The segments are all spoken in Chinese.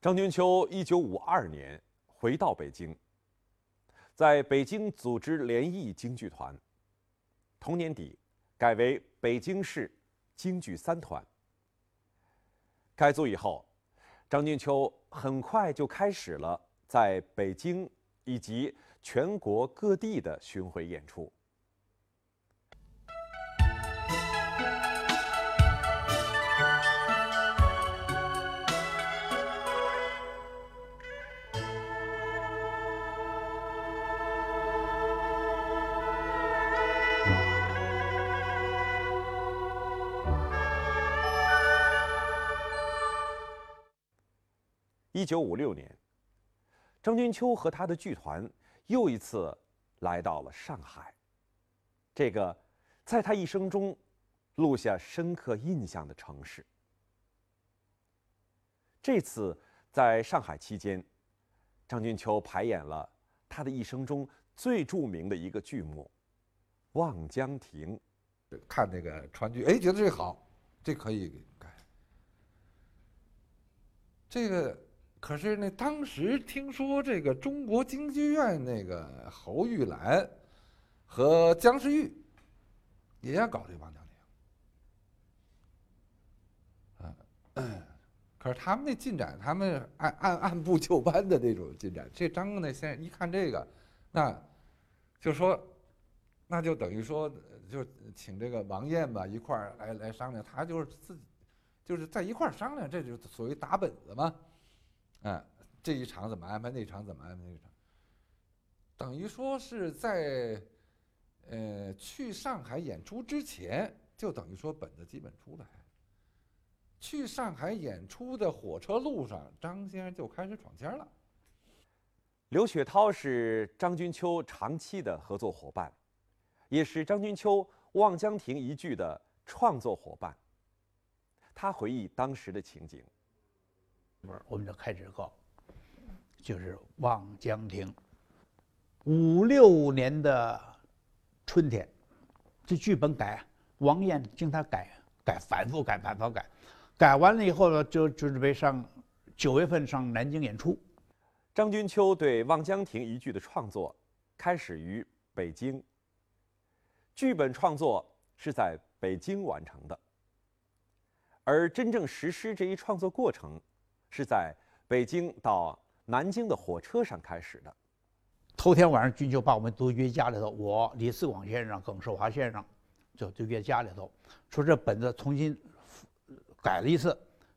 张君秋一九五二年回到北京，在北京组织联谊京剧团。同年底，改为北京市京剧三团。改组以后，张君秋很快就开始了在北京以及全国各地的巡回演出。一九五六年，张君秋和他的剧团又一次来到了上海，这个在他一生中录下深刻印象的城市。这次在上海期间，张君秋排演了他的一生中最著名的一个剧目《望江亭》。看那个川剧，哎，觉得这好，这可以改。这个。可是那当时听说这个中国京剧院那个侯玉兰和姜世玉也要搞这《王江亭》，啊，可是他们那进展，他们按按按部就班的那种进展。这张那先生一看这个，那就说，那就等于说，就请这个王燕吧一块儿来来商量。他就是自己就是在一块儿商量，这就是所谓打本子嘛。哎，这一场怎么安排？那场怎么安排？那场，等于说是在，呃，去上海演出之前，就等于说本子基本出来。去上海演出的火车路上，张先生就开始闯签了。刘雪涛是张君秋长期的合作伙伴，也是张君秋《望江亭》一剧的创作伙伴。他回忆当时的情景。我们就开始搞，就是《望江亭》。五六年的春天，这剧本改，王燕经他改，改反复改，反复改，改完了以后呢，就就准备上九月份上南京演出。张君秋对《望江亭》一剧的创作开始于北京，剧本创作是在北京完成的，而真正实施这一创作过程。是在北京到南京的火车上开始的。头天晚上，军就把我们都约家里头，我李四广先生、耿寿华先生，就就约家里头，说这本子重新改了一次，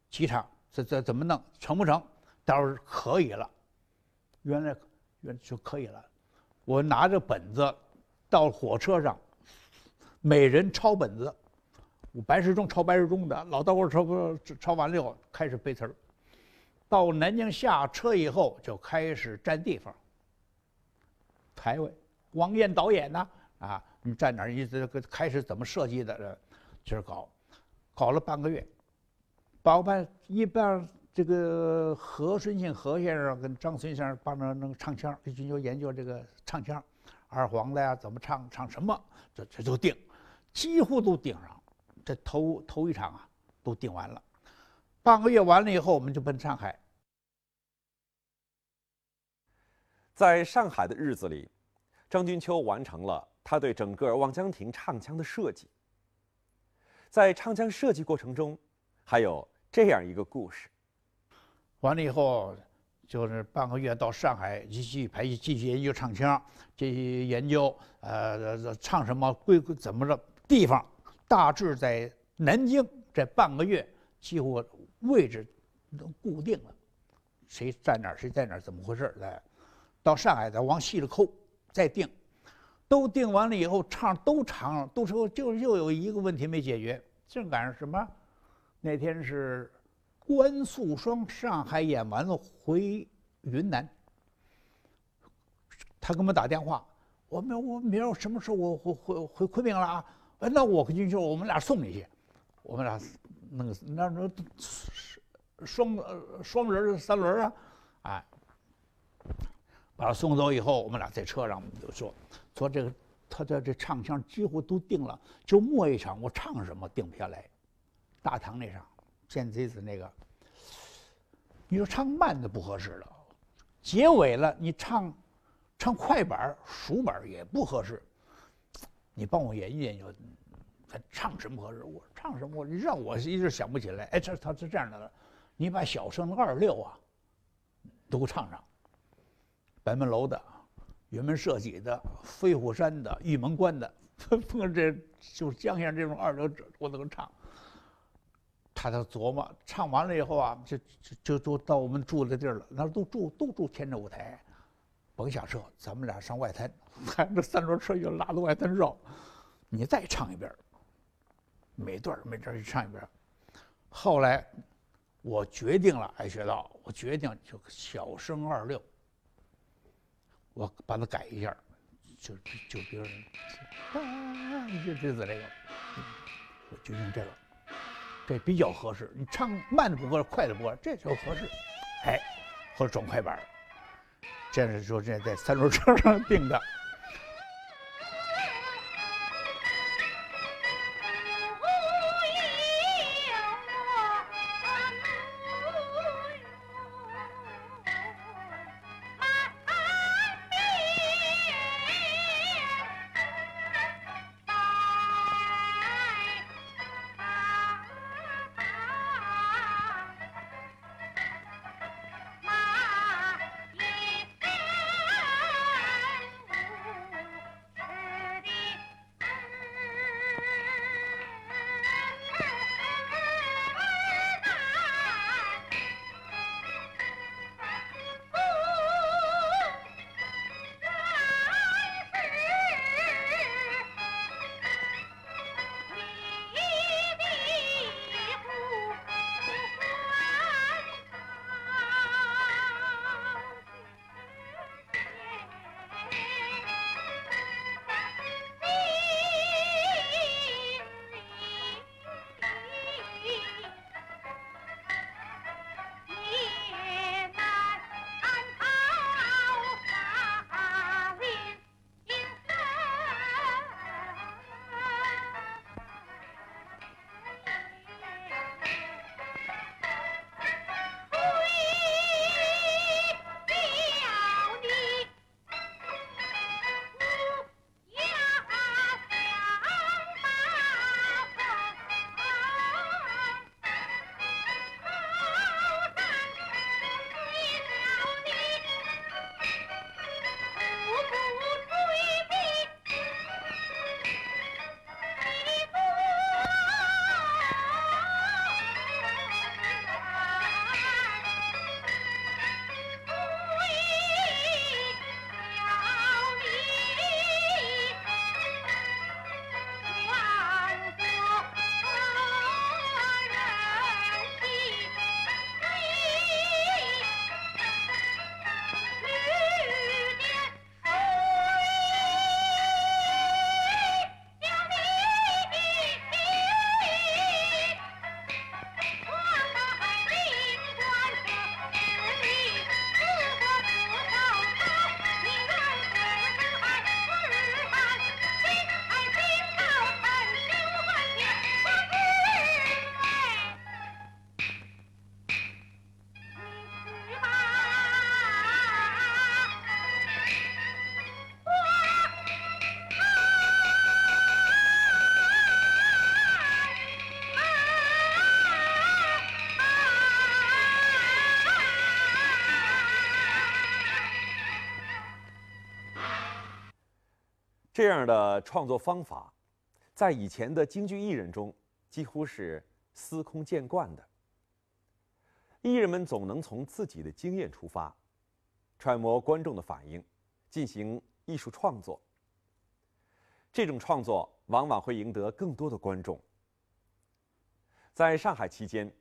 几场这这怎么弄，成不成？到时候可以了，原来原就可以了。我拿着本子到火车上，每人抄本子，我白石中抄白石中的，老道我抄抄完了以后开始背词儿。到南京下车以后，就开始占地方。排位，王燕导演呢？啊，你站哪儿？你这开始怎么设计的？就是搞，搞了半个月。包办一般这个何顺庆何先生跟张孙先生帮着那个唱腔，就就研究这个唱腔，二黄的呀，怎么唱，唱什么，这这都定，几乎都定上。这头头一场啊，都定完了。半个月完了以后，我们就奔上海。在上海的日子里，张君秋完成了他对整个《望江亭》唱腔的设计。在唱腔设计过程中，还有这样一个故事。完了以后，就是半个月到上海继续排戏，继续研究唱腔，继续研究呃唱什么规怎么着地方，大致在南京这半个月几乎位置都固定了，谁在哪儿谁在哪儿怎么回事儿来。到上海再往细了抠，再定，都定完了以后唱都唱了，都说就又有一个问题没解决，正赶上什么？那天是关素霜上海演完了回云南，他给我们打电话，我们我明儿什么时候我回回回昆明了啊？那我跟军秀我们俩送你去，我们俩那个那那双双人三轮啊，哎。把他送走以后，我们俩在车上我们就说说这个，他的这唱腔几乎都定了，就末一场我唱什么定不下来。大堂那场见贼子那个你说唱慢的不合适了，结尾了你唱唱快板儿、熟板儿也不合适。你帮我研究研究，他唱什么合适？我唱什么？我让我一直想不起来。哎，这他是这样的，你把小生的二六啊都唱上，白门楼的、云门社稷的、飞虎山的、玉门关的，碰这就是江先生这种二流者，我都能唱。他在琢磨，唱完了以后啊，就就就就到我们住的地儿了，那都住都住天着舞台，甭下车，咱们俩上外滩，看这三轮车又拉到外滩绕，你再唱一遍，每段每段儿去唱一遍。后来我决定了，爱学道，我决定就小生二六，我把它改一下，就就比如，啊，就就这这个，我就用这个。这比较合适。你唱慢的不合适，快的不合适，这就合适。哎，或者转快板儿，这是说这在三轮车上 定的。这样的创作方法，在以前的京剧艺人中几乎是司空见惯的。艺人们总能从自己的经验出发，揣摩观众的反应，进行艺术创作。这种创作往往会赢得更多的观众。在上海期间，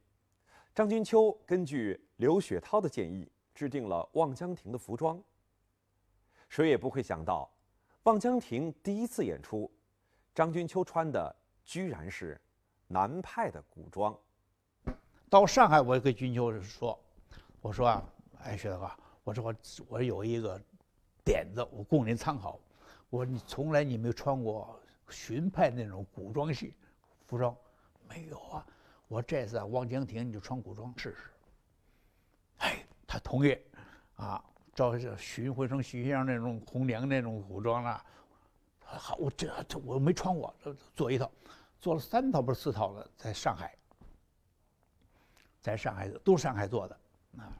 张君秋根据刘雪涛的建议，制定了《望江亭》的服装。谁也不会想到。望江亭第一次演出，张君秋穿的居然是南派的古装。到上海，我跟君秋说：“我说啊，哎，薛大哥，我说我我有一个点子，我供您参考。我说你从来你没有穿过荀派那种古装戏服装，没有啊？我这次啊，望江亭你就穿古装试试。哎他同意，啊，照巡回成徐先生那种红娘那种古装啊，好，我这这我没穿过，做一套，做了三套不是四套了，在上海，在上海都是上海做的，啊。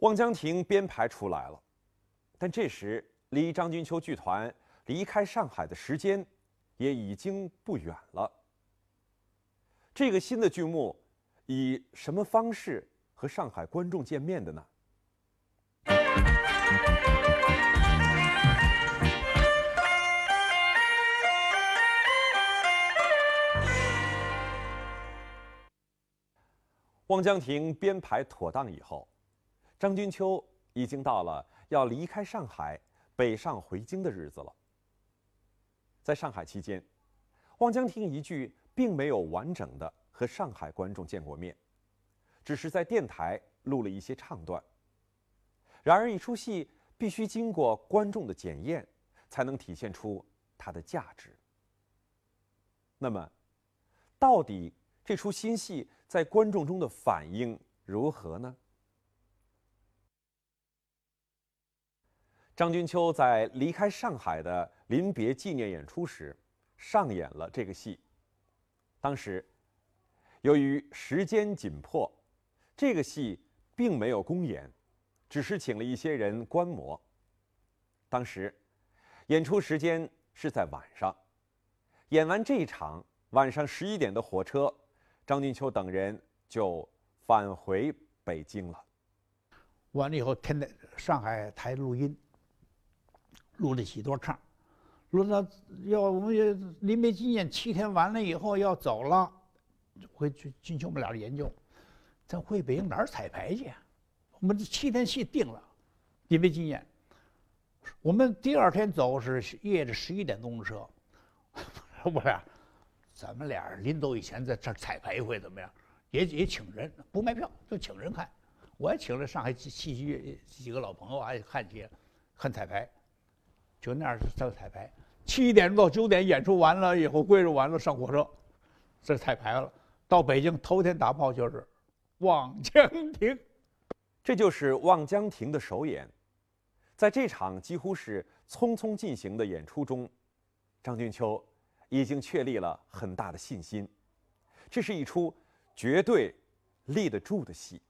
望江亭编排出来了，但这时离张君秋剧团离开上海的时间也已经不远了。这个新的剧目以什么方式和上海观众见面的呢？望江亭编排妥当以后。张君秋已经到了要离开上海北上回京的日子了。在上海期间，望江亭一剧并没有完整的和上海观众见过面，只是在电台录了一些唱段。然而，一出戏必须经过观众的检验，才能体现出它的价值。那么，到底这出新戏在观众中的反应如何呢？张君秋在离开上海的临别纪念演出时，上演了这个戏。当时，由于时间紧迫，这个戏并没有公演，只是请了一些人观摩。当时，演出时间是在晚上，演完这一场，晚上十一点的火车，张君秋等人就返回北京了。完了以后，天在上海台录音。录了几多唱，录到要我们临别纪念七天完了以后要走了，回去进行我们俩的研究，咱回北京哪儿彩排去？我们这七天戏定了，临别纪念，我们第二天走是夜里十一点钟的车，我俩，咱们俩临走以前在这彩排一回怎么样？也也请人不卖票，就请人看，我还请了上海戏戏剧几个老朋友，还看去看彩排。就那样在彩排，七点到九点演出完了以后，归置完了上火车，这彩排了。到北京头天打炮就是《望江亭》，这就是《望江亭》的首演。在这场几乎是匆匆进行的演出中，张君秋已经确立了很大的信心，这是一出绝对立得住的戏。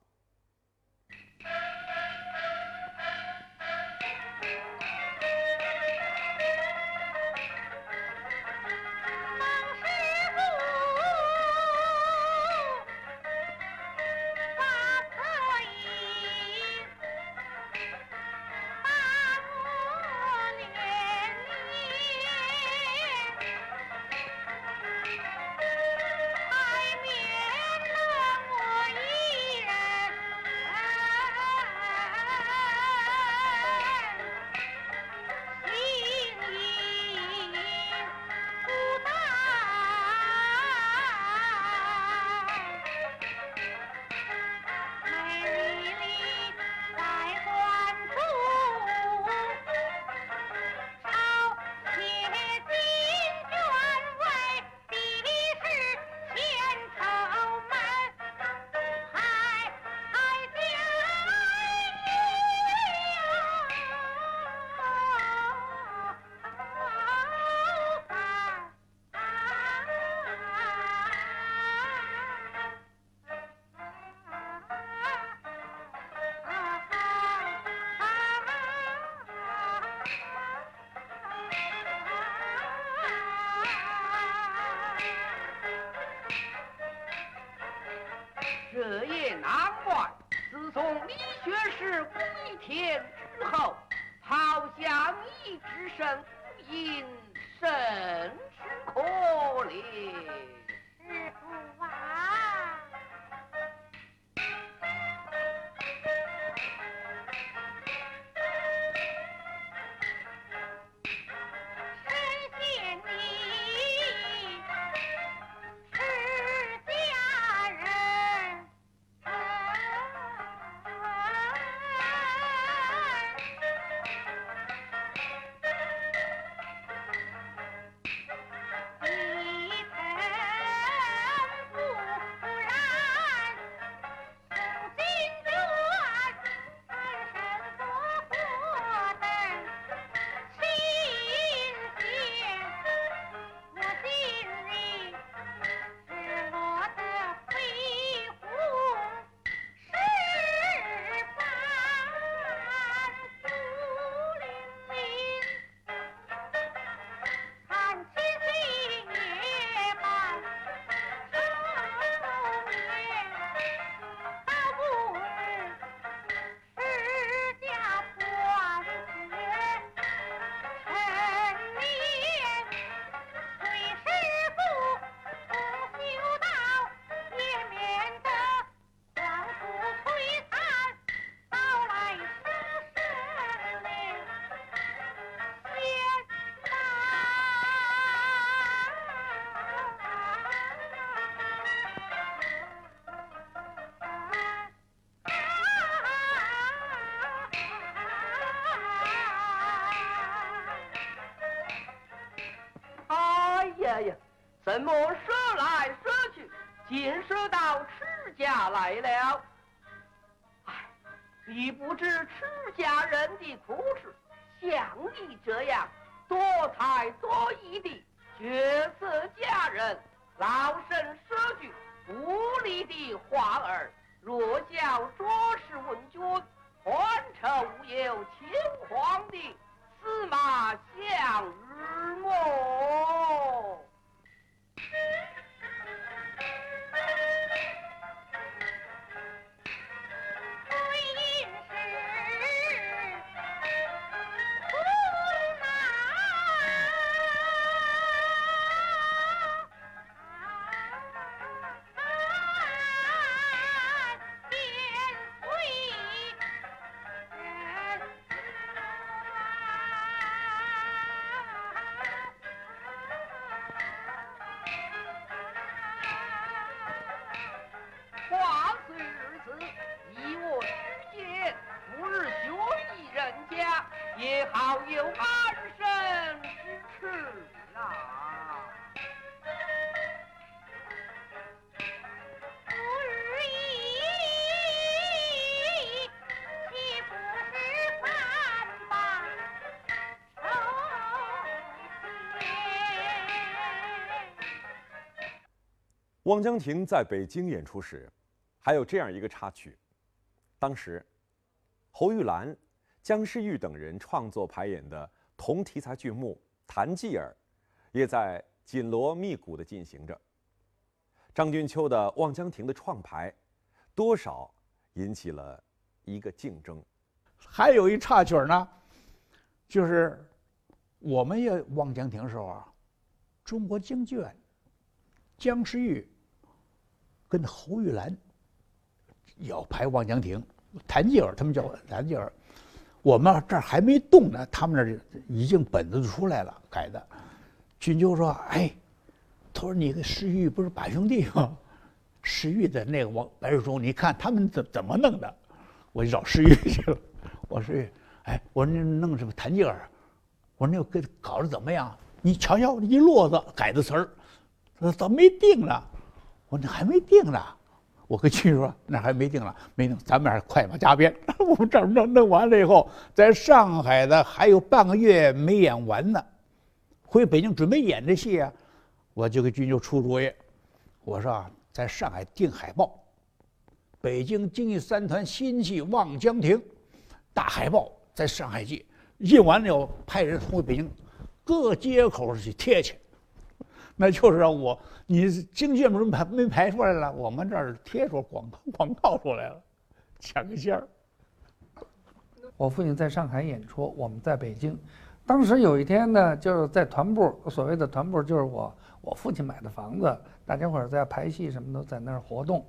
相依之身，应甚是可怜。怎么说来说去，竟说到持家来了？哎，你不知持家人的苦事，像你这样多才多艺的绝色佳人，老身说句无礼的话儿，若叫着实问君，欢愁无有轻狂的司马相如么？汪江亭在北京演出时，还有这样一个插曲。当时，侯玉兰、姜诗玉等人创作排演的同题材剧目《谭继儿》，也在紧锣密鼓地进行着。张君秋的《望江亭》的创排，多少引起了一个竞争。还有一插曲呢，就是我们也望江亭时候啊，中国京剧院姜诗玉跟侯玉兰要排望江亭，谭继儿他们叫谭继儿，我们这儿还没动呢，他们那儿已经本子就出来了，改的。君秋说：“哎，他说你跟石玉不是把兄弟吗？石玉的那个王白日忠，你看他们怎怎么弄的？”我就找石玉去了。我说：“哎，我说那弄什么谭继儿？我说那个搞得怎么样？你瞧瞧一摞子改的词儿，说咋没定呢？我说那还没定呢。我跟君说那还没定了，没定，咱们还是快马加鞭。我们这儿弄弄完了以后，在上海的还有半个月没演完呢，回北京准备演这戏啊。我就给军就出主意，我说啊，在上海订海报，北京京剧三团新戏《望江亭》，大海报在上海记，印完了以后派人回北京各街口去贴去，那就是让我你京剧没排没排出来了，我们这儿贴出广告广告出来了，抢个先儿。我父亲在上海演出，我们在北京。当时有一天呢，就是在团部，所谓的团部就是我我父亲买的房子，大家伙儿在排戏什么的在那儿活动。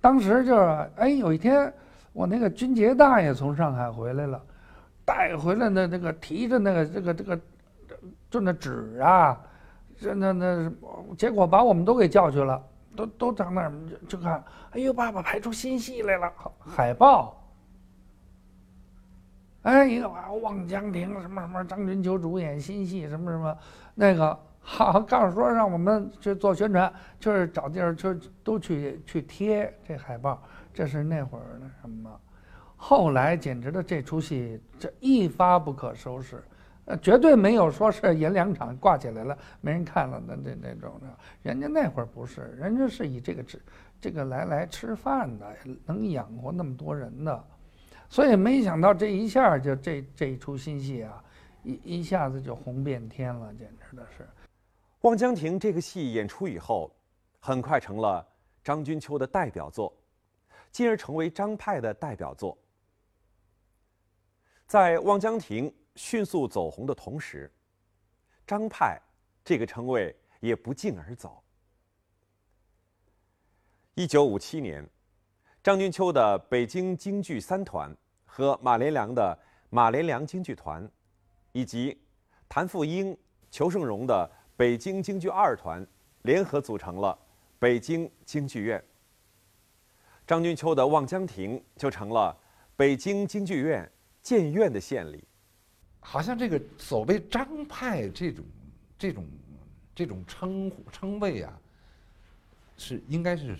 当时就是哎，有一天我那个军杰大爷从上海回来了，带回来的那个提着那个这个这个就那纸啊，这那那，结果把我们都给叫去了，都都到那儿就看，哎呦，爸爸拍出新戏来了，海报。哎，一个望江亭什么什么，张君秋主演新戏什么什么，那个好告诉说让我们去做宣传，就是找地儿就都去去贴这海报，这是那会儿那什么，后来简直的这出戏这一发不可收拾，呃，绝对没有说是演两场挂起来了没人看了的那那种的，人家那会儿不是，人家是以这个吃这个来来吃饭的，能养活那么多人的。所以没想到这一下就这这一出新戏啊，一一下子就红遍天了，简直的是。《望江亭》这个戏演出以后，很快成了张君秋的代表作，进而成为张派的代表作。在《望江亭》迅速走红的同时，张派这个称谓也不胫而走。一九五七年。张君秋的北京京剧三团和马连良的马连良京剧团，以及谭富英、裘盛戎的北京京剧二团联合组成了北京京剧院。张君秋的《望江亭》就成了北京京剧院建院的献礼。好像这个所谓张派这种、这种、这种称呼称谓啊，是应该是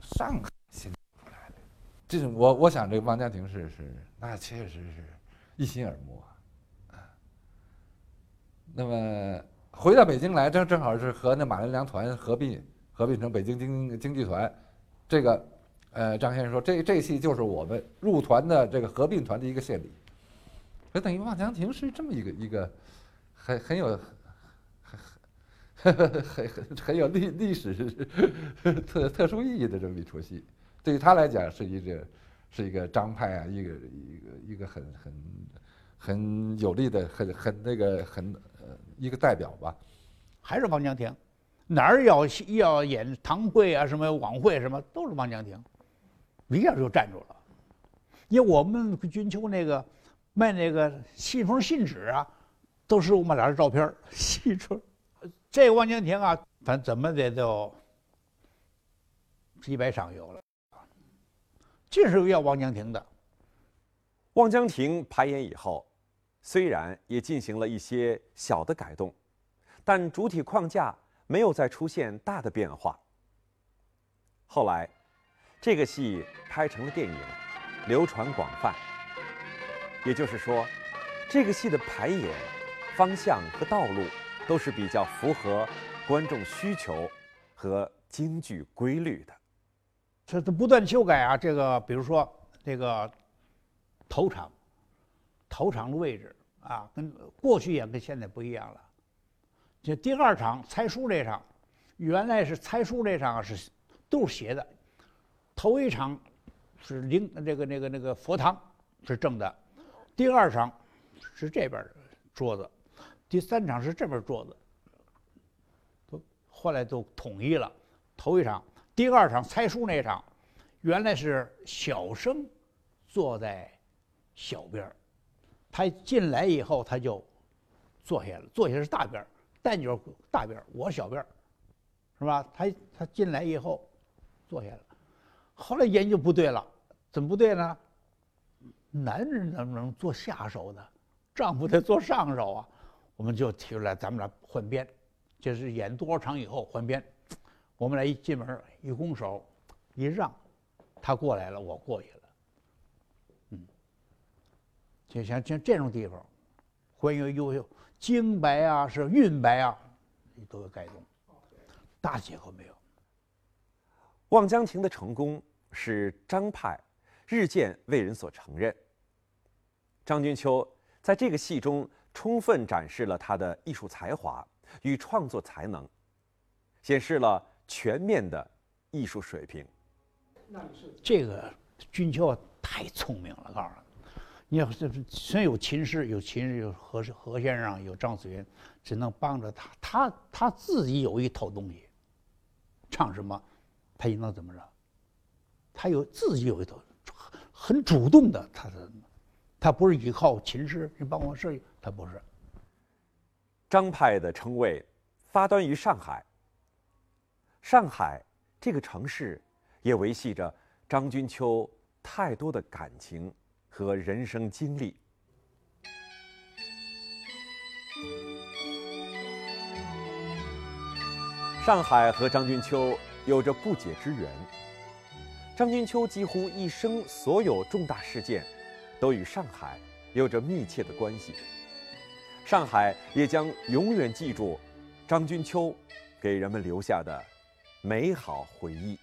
上海新出来的。这种我我想，这个王家庭是是，那确实是一心耳目啊。那么回到北京来，正正好是和那马连良团合并，合并成北京京京剧团。这个，呃，张先生说，这这戏就是我们入团的这个合并团的一个献礼。所以等于望江亭是这么一个一个很很有很很很很很有历历史 特特殊意义的这么一出戏。对于他来讲，是一个，是一个张派啊，一个一个一个很很很有力的，很很那个很呃一个代表吧。还是望江亭，哪儿要要演堂会啊，什么晚会什么，都是望江亭，一下就站住了。因为我们军秋那个卖那个信封信纸啊，都是我们俩的照片细出。这望江亭啊，反正怎么的都几百场有了。就是要望江亭的。望江亭排演以后，虽然也进行了一些小的改动，但主体框架没有再出现大的变化。后来，这个戏拍成了电影，流传广泛。也就是说，这个戏的排演方向和道路都是比较符合观众需求和京剧规律的。这都不断修改啊！这个比如说这个头场，头场的位置啊，跟过去演跟现在不一样了。这第二场猜书这场，原来是猜书这场是都是斜的，头一场是灵这个那个那个佛堂是正的，第二场是这边桌子，第三场是这边桌子，都后来都统一了。头一场。第二场猜书那一场，原来是小生坐在小边儿，他进来以后他就坐下了，坐下是大边儿，旦角大边儿，我小边儿，是吧？他他进来以后坐下了，后来研究不对了，怎么不对呢？男人怎么能做下手呢？丈夫得做上手啊！我们就提出来，咱们俩换边，就是演多少场以后换边。我们俩一进门一拱手，一让，他过来了，我过去了。嗯，就像像这种地方，关于有有精白啊，是韵白啊，都有改动，大结构没有。望江亭的成功是张派日渐为人所承认。张君秋在这个戏中充分展示了他的艺术才华与创作才能，显示了。全面的艺术水平。这个君秋太聪明了，告诉你，你要是虽然有秦氏，有秦氏，有何何先生，有张子云，只能帮着他，他他自己有一套东西。唱什么，他也能怎么着？他有自己有一套，很主动的，他的，他不是依靠秦氏，你帮我试，他不是。张派的称谓发端于上海。上海这个城市也维系着张君秋太多的感情和人生经历。上海和张君秋有着不解之缘。张君秋几乎一生所有重大事件，都与上海有着密切的关系。上海也将永远记住张君秋给人们留下的美好回忆。